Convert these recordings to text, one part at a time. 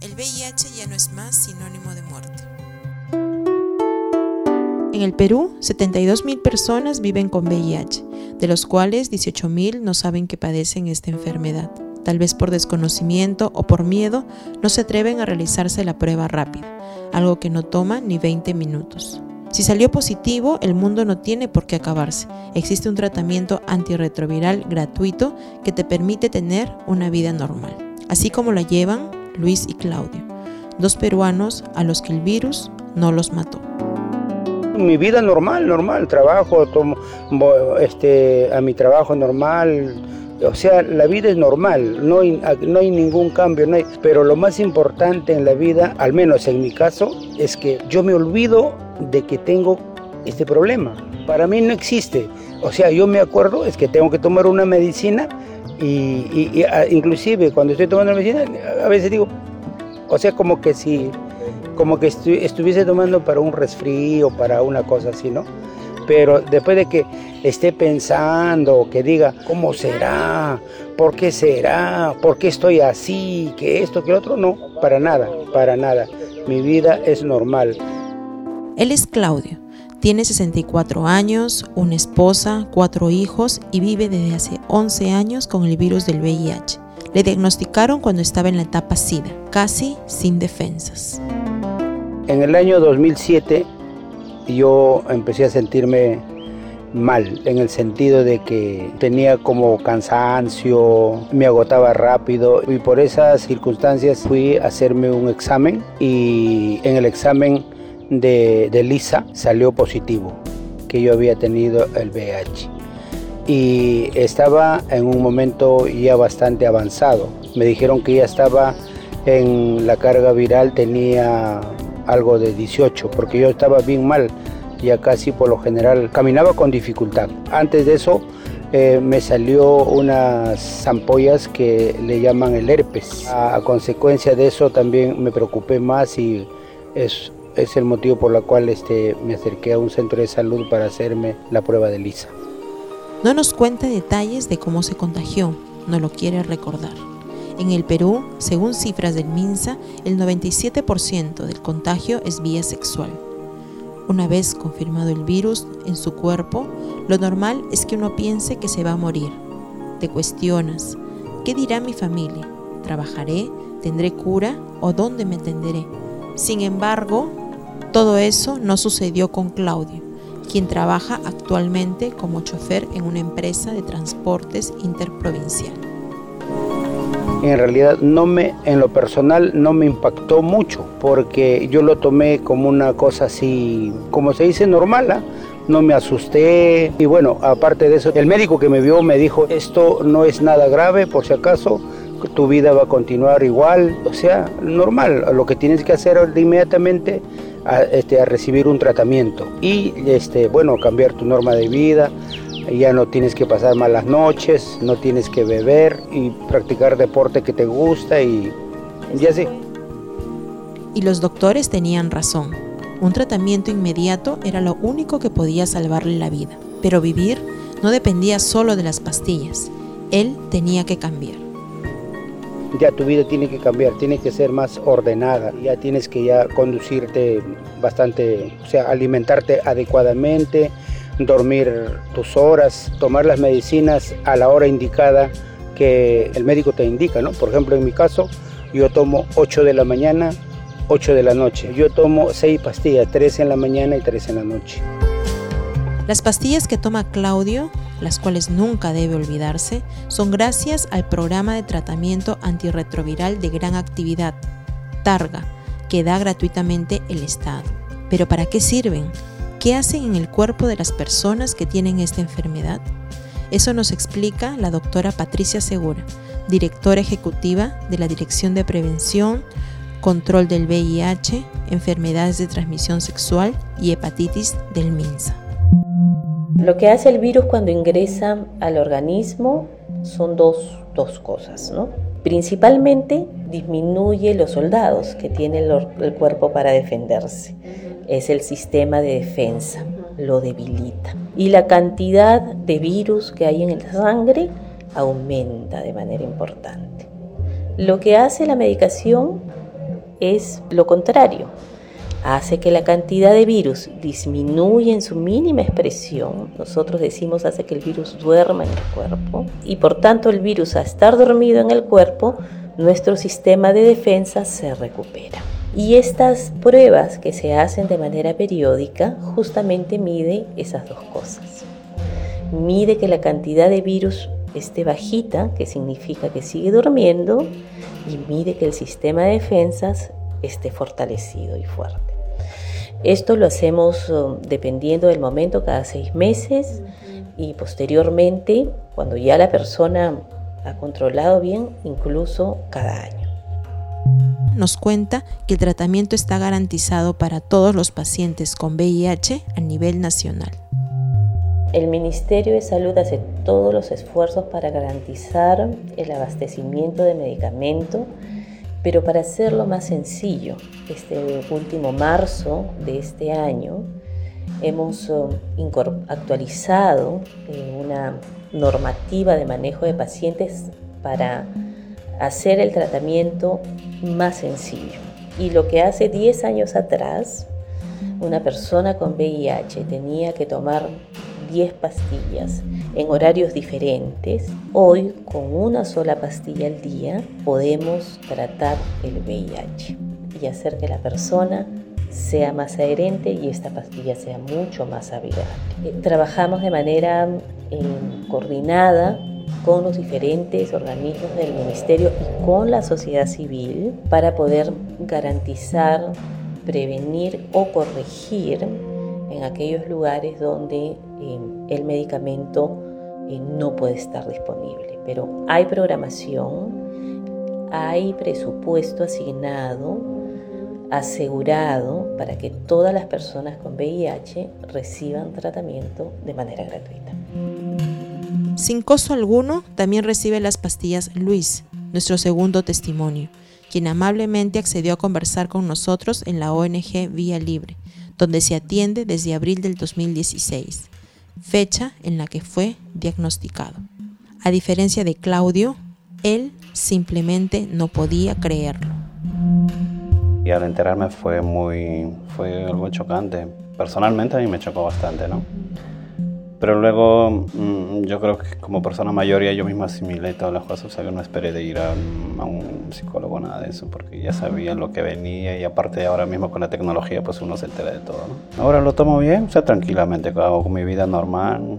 el VIH ya no es más sinónimo de muerte. En el Perú, 72.000 personas viven con VIH, de los cuales 18.000 no saben que padecen esta enfermedad. Tal vez por desconocimiento o por miedo, no se atreven a realizarse la prueba rápida, algo que no toma ni 20 minutos. Si salió positivo, el mundo no tiene por qué acabarse. Existe un tratamiento antirretroviral gratuito que te permite tener una vida normal, así como la llevan Luis y Claudio, dos peruanos a los que el virus no los mató mi vida normal, normal, trabajo, tomo, este, a mi trabajo normal, o sea, la vida es normal, no hay, no hay ningún cambio, no hay, pero lo más importante en la vida, al menos en mi caso, es que yo me olvido de que tengo este problema. Para mí no existe. O sea, yo me acuerdo es que tengo que tomar una medicina y, inclusive cuando estoy tomando medicina, a veces digo, o sea, como que si como que estuviese tomando para un resfrío, para una cosa así, ¿no? Pero después de que esté pensando, que diga, ¿cómo será? ¿Por qué será? ¿Por qué estoy así? ¿Que esto, que otro? No, para nada, para nada. Mi vida es normal. Él es Claudio. Tiene 64 años, una esposa, cuatro hijos y vive desde hace 11 años con el virus del VIH. Le diagnosticaron cuando estaba en la etapa SIDA, casi sin defensas. En el año 2007 yo empecé a sentirme mal, en el sentido de que tenía como cansancio, me agotaba rápido y por esas circunstancias fui a hacerme un examen y en el examen de, Lisa salió positivo, que yo había tenido el VIH. Y estaba en un momento ya bastante avanzado. Me dijeron que ya estaba en la carga viral, tenía algo de 18, porque yo estaba bien mal, ya casi por lo general caminaba con dificultad. Antes de eso eh, me salió unas ampollas que le llaman el herpes. A, consecuencia de eso también me preocupé más y es, es el motivo por el cual este, me acerqué a un centro de salud para hacerme la prueba de lisa. No nos cuenta detalles de cómo se contagió, no lo quiere recordar. En el Perú, según cifras del MINSA, el 97% del contagio es vía sexual. Una vez confirmado el virus en su cuerpo, lo normal es que uno piense que se va a morir. Te cuestionas, ¿qué dirá mi familia? ¿Trabajaré? ¿Tendré cura? ¿O dónde me atenderé? Sin embargo, todo eso no sucedió con Claudio, quien trabaja actualmente como chofer en una empresa de transportes interprovincial en realidad no me, en lo personal no me impactó mucho, porque yo lo tomé como una cosa así, como se dice, normal. ¿ah? No me asusté y bueno, aparte de eso, el médico que me vio me dijo, esto no es nada grave, por si acaso, tu vida va a continuar igual, o sea, normal, lo que tienes que hacer inmediatamente a, este, a recibir un tratamiento y este, bueno, cambiar tu norma de vida, ya no tienes que pasar malas noches, no tienes que beber y practicar deporte que te gusta y, y así. Y los doctores tenían razón. Un tratamiento inmediato era lo único que podía salvarle la vida. Pero vivir no dependía solo de las pastillas. Él tenía que cambiar. Ya tu vida tiene que cambiar, tiene que ser más ordenada. Ya tienes que ya conducirte bastante, o sea, alimentarte adecuadamente, dormir tus horas, tomar las medicinas a la hora indicada que el médico te indica, ¿no? Por ejemplo, en mi caso, yo tomo 8 de la mañana, 8 de la noche. Yo tomo 6 pastillas, 3 en la mañana y 3 en la noche. Las pastillas que toma Claudio, las cuales nunca debe olvidarse, son gracias al programa de tratamiento antirretroviral de gran actividad, TARGA, que da gratuitamente el Estado. Pero ¿para qué sirven? ¿Qué hacen en el cuerpo de las personas que tienen esta enfermedad? Eso nos explica la doctora Patricia Segura, directora ejecutiva de la Dirección de Prevención, Control del VIH, Enfermedades de Transmisión Sexual y Hepatitis del MINSA. Lo que hace el virus cuando ingresa al organismo son dos, cosas, ¿no? Principalmente disminuye los soldados que tiene el cuerpo para defenderse es el sistema de defensa, lo debilita. Y la cantidad de virus que hay en la sangre aumenta de manera importante. Lo que hace la medicación es lo contrario. Hace que la cantidad de virus disminuya en su mínima expresión. Nosotros decimos hace que el virus duerma en el cuerpo. Y por tanto el virus a estar dormido en el cuerpo, nuestro sistema de defensa se recupera. Y estas pruebas que se hacen de manera periódica justamente mide esas dos cosas. Mide que la cantidad de virus esté bajita, que significa que sigue durmiendo, y mide que el sistema de defensas esté fortalecido y fuerte. Esto lo hacemos um, dependiendo del momento, cada seis meses, y posteriormente, cuando ya la persona ha controlado bien, incluso cada año nos cuenta que el tratamiento está garantizado para todos los pacientes con VIH a nivel nacional. El Ministerio de Salud hace todos los esfuerzos para garantizar el abastecimiento de medicamento, pero para hacerlo más sencillo, este último marzo de este año hemos um, actualizado eh, una normativa de manejo de pacientes para hacer el tratamiento más sencillo. Y lo que hace 10 años atrás, una persona con VIH tenía que tomar 10 pastillas en horarios diferentes, hoy con una sola pastilla al día podemos tratar el VIH y hacer que la persona sea más adherente y esta pastilla sea mucho más amigable. Eh, trabajamos de manera eh, coordinada con los diferentes organismos del Ministerio y con la sociedad civil para poder garantizar, prevenir o corregir en aquellos lugares donde el medicamento eh, no puede estar disponible. Pero hay programación, hay presupuesto asignado, asegurado para que todas las personas con VIH reciban tratamiento de manera gratuita. Sin costo alguno, también recibe las pastillas Luis, nuestro segundo testimonio, quien amablemente accedió a conversar con nosotros en la ONG Vía Libre, donde se atiende desde abril del 2016, fecha en la que fue diagnosticado. A diferencia de Claudio, él simplemente no podía creerlo. Y al enterarme fue muy, fue algo chocante. Personalmente a mí me chocó bastante, ¿no? Pero luego mm, yo creo que como persona mayor ya yo mismo asimilé todas las cosas, o sea que no esperé de ir a, un psicólogo nada de eso, porque ya sabía lo que venía y aparte ahora mismo con la tecnología pues uno se entera de todo. Ahora lo tomo bien, o sea, tranquilamente, hago con mi vida normal.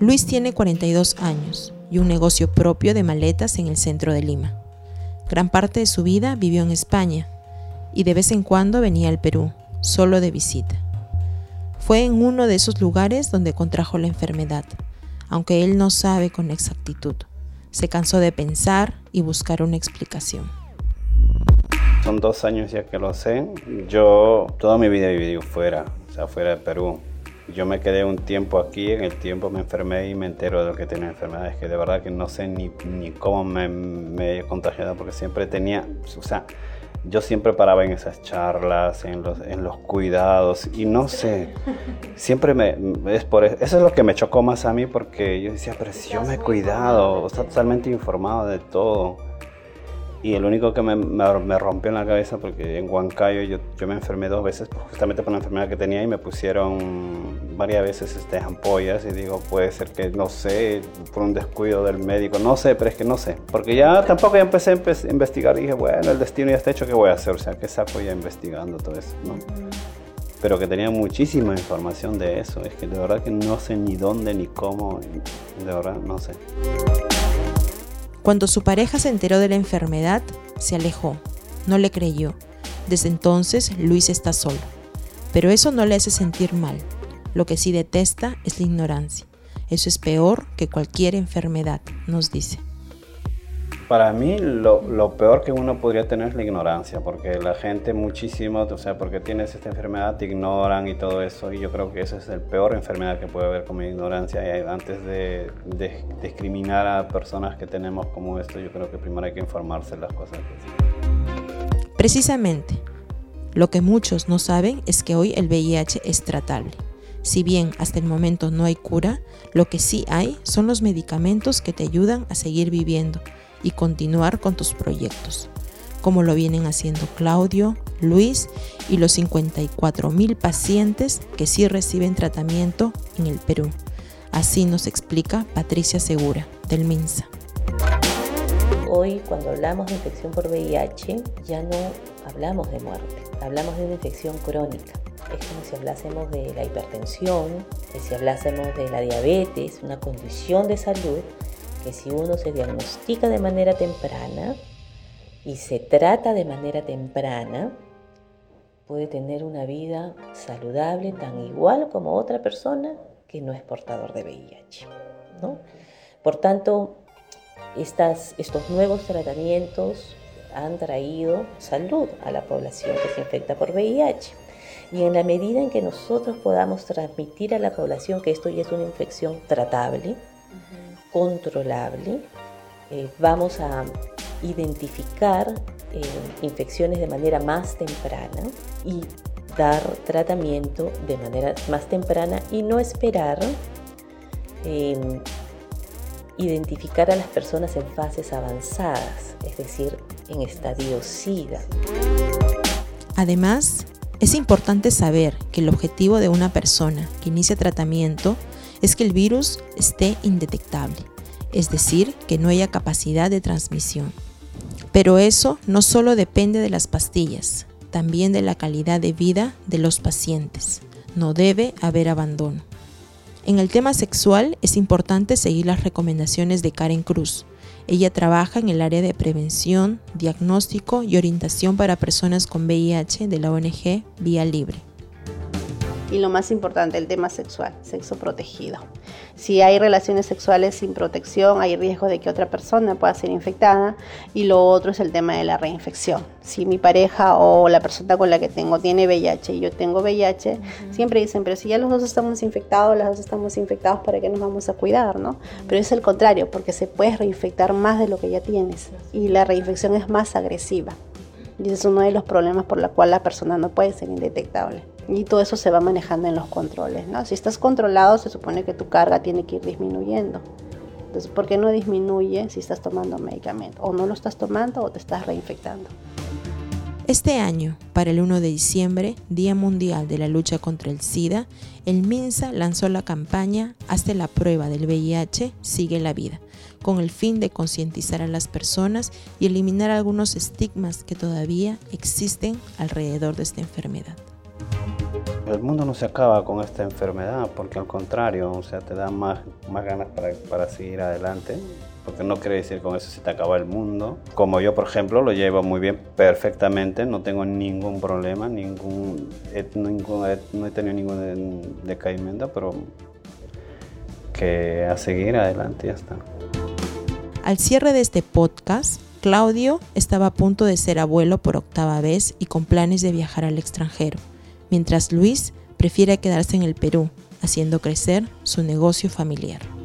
Luis tiene 42 años y un negocio propio de maletas en el centro de Lima. Gran parte de su vida vivió en España y de vez en cuando venía al Perú, solo de visita. Fue en uno de esos lugares donde contrajo la enfermedad, aunque él no sabe con exactitud. Se cansó de pensar y buscar una explicación. Son dos años ya que lo sé. Yo toda mi vida he vivido fuera, o sea, fuera de Perú. Yo me quedé un tiempo aquí, en el tiempo me enfermé y me entero de lo que tenía enfermedades, que de verdad que no sé ni, cómo me, me he contagiado porque siempre tenía, o sea, yo siempre paraba en esas charlas, en los, en los cuidados y no sé, siempre me, es por eso, eso es lo que me chocó más a mí porque yo decía, pero si yo me he cuidado, está totalmente informado de todo. Y el único que me, me, rompió en la cabeza, porque en Huancayo yo, yo, me enfermé dos veces, justamente por la enfermedad que tenía, y me pusieron varias veces este, ampollas. Y digo, puede ser que, no sé, por un descuido del médico, no sé, pero es que no sé. Porque ya tampoco ya empecé a investigar y dije, bueno, el destino ya está hecho, ¿qué voy a hacer? O sea, ¿qué saco ya investigando todo eso? ¿no? Pero que tenía muchísima información de eso. Es que de verdad que no sé ni dónde ni cómo, de verdad no sé. Cuando su pareja se enteró de la enfermedad, se alejó, no le creyó. Desde entonces, Luis está solo. Pero eso no le hace sentir mal. Lo que sí detesta es la ignorancia. Eso es peor que cualquier enfermedad, nos dice. Para mí lo, peor que uno podría tener es la ignorancia, porque la gente muchísimo, o sea, porque tienes esta enfermedad, te ignoran y todo eso, y yo creo que esa es la peor enfermedad que puede haber como ignorancia. Y antes de, discriminar a personas que tenemos como esto, yo creo que primero hay que informarse de las cosas. Precisamente, lo que muchos no saben es que hoy el VIH es tratable. Si bien hasta el momento no hay cura, lo que sí hay son los medicamentos que te ayudan a seguir viviendo y continuar con tus proyectos. como lo vienen haciendo Claudio, Luis y los 54 mil pacientes que sí reciben tratamiento en el Perú. Así nos explica Patricia Segura, del MINSA. Hoy cuando hablamos de infección por VIH ya no hablamos de muerte, hablamos de infección crónica. Es como si hablásemos de la hipertensión, que si hablásemos de la diabetes, una condición de salud que si uno se diagnostica de manera temprana y se trata de manera temprana, puede tener una vida saludable tan igual como otra persona que no es portador de VIH. ¿no? Por tanto, estos nuevos tratamientos han traído salud a la población que se infecta por VIH. Y en la medida en que nosotros podamos transmitir a la población que esto ya es una infección tratable, controlable, eh, vamos a identificar eh, infecciones de manera más temprana y dar tratamiento de manera más temprana y no esperar eh, identificar a las personas en fases avanzadas, es decir, en estadio SIDA. Además, es importante saber que el objetivo de una persona que inicia tratamiento es que el virus esté indetectable, es decir, que no haya capacidad de transmisión. Pero eso no solo depende de las pastillas, también de la calidad de vida de los pacientes. No debe haber abandono. En el tema sexual es importante seguir las recomendaciones de Karen Cruz. Ella trabaja en el área de prevención, diagnóstico y orientación para personas con VIH de la ONG Vía Libre y lo más importante, el tema sexual, sexo protegido. Si hay relaciones sexuales sin protección, hay riesgo de que otra persona pueda ser infectada y lo otro es el tema de la reinfección. Si mi pareja o la persona con la que tengo tiene VIH y yo tengo VIH, siempre dicen, pero si ya los dos estamos infectados, las dos estamos infectados, ¿para qué nos vamos a cuidar? ¿no? Pero es el contrario, porque se puede reinfectar más de lo que ya tienes y la reinfección es más agresiva. Y ese es uno de los problemas por los cuales la persona no puede ser indetectable. Y todo eso se va manejando en los controles, ¿no? Si estás controlado, se supone que tu carga tiene que ir disminuyendo. Entonces, ¿por qué no disminuye si estás tomando medicamento? O no lo estás tomando o te estás reinfectando. Este año, para el 1 de diciembre, Día Mundial de la Lucha contra el SIDA, el MINSA lanzó la campaña Hazte la prueba del VIH, sigue la vida, con el fin de concientizar a las personas y eliminar algunos estigmas que todavía existen alrededor de esta enfermedad. El mundo no se acaba con esta enfermedad, porque al contrario, o sea, te da más, más ganas para, para seguir adelante, porque no quiere decir con eso se te acaba el mundo. Como yo, por ejemplo, lo llevo muy bien, perfectamente, no tengo ningún problema, ningún, no he tenido ningún decaimiento, pero que a seguir adelante ya está. Al cierre de este podcast, Claudio estaba a punto de ser abuelo por octava vez y con planes de viajar al extranjero mientras Luis prefiere quedarse en el Perú, haciendo crecer su negocio familiar.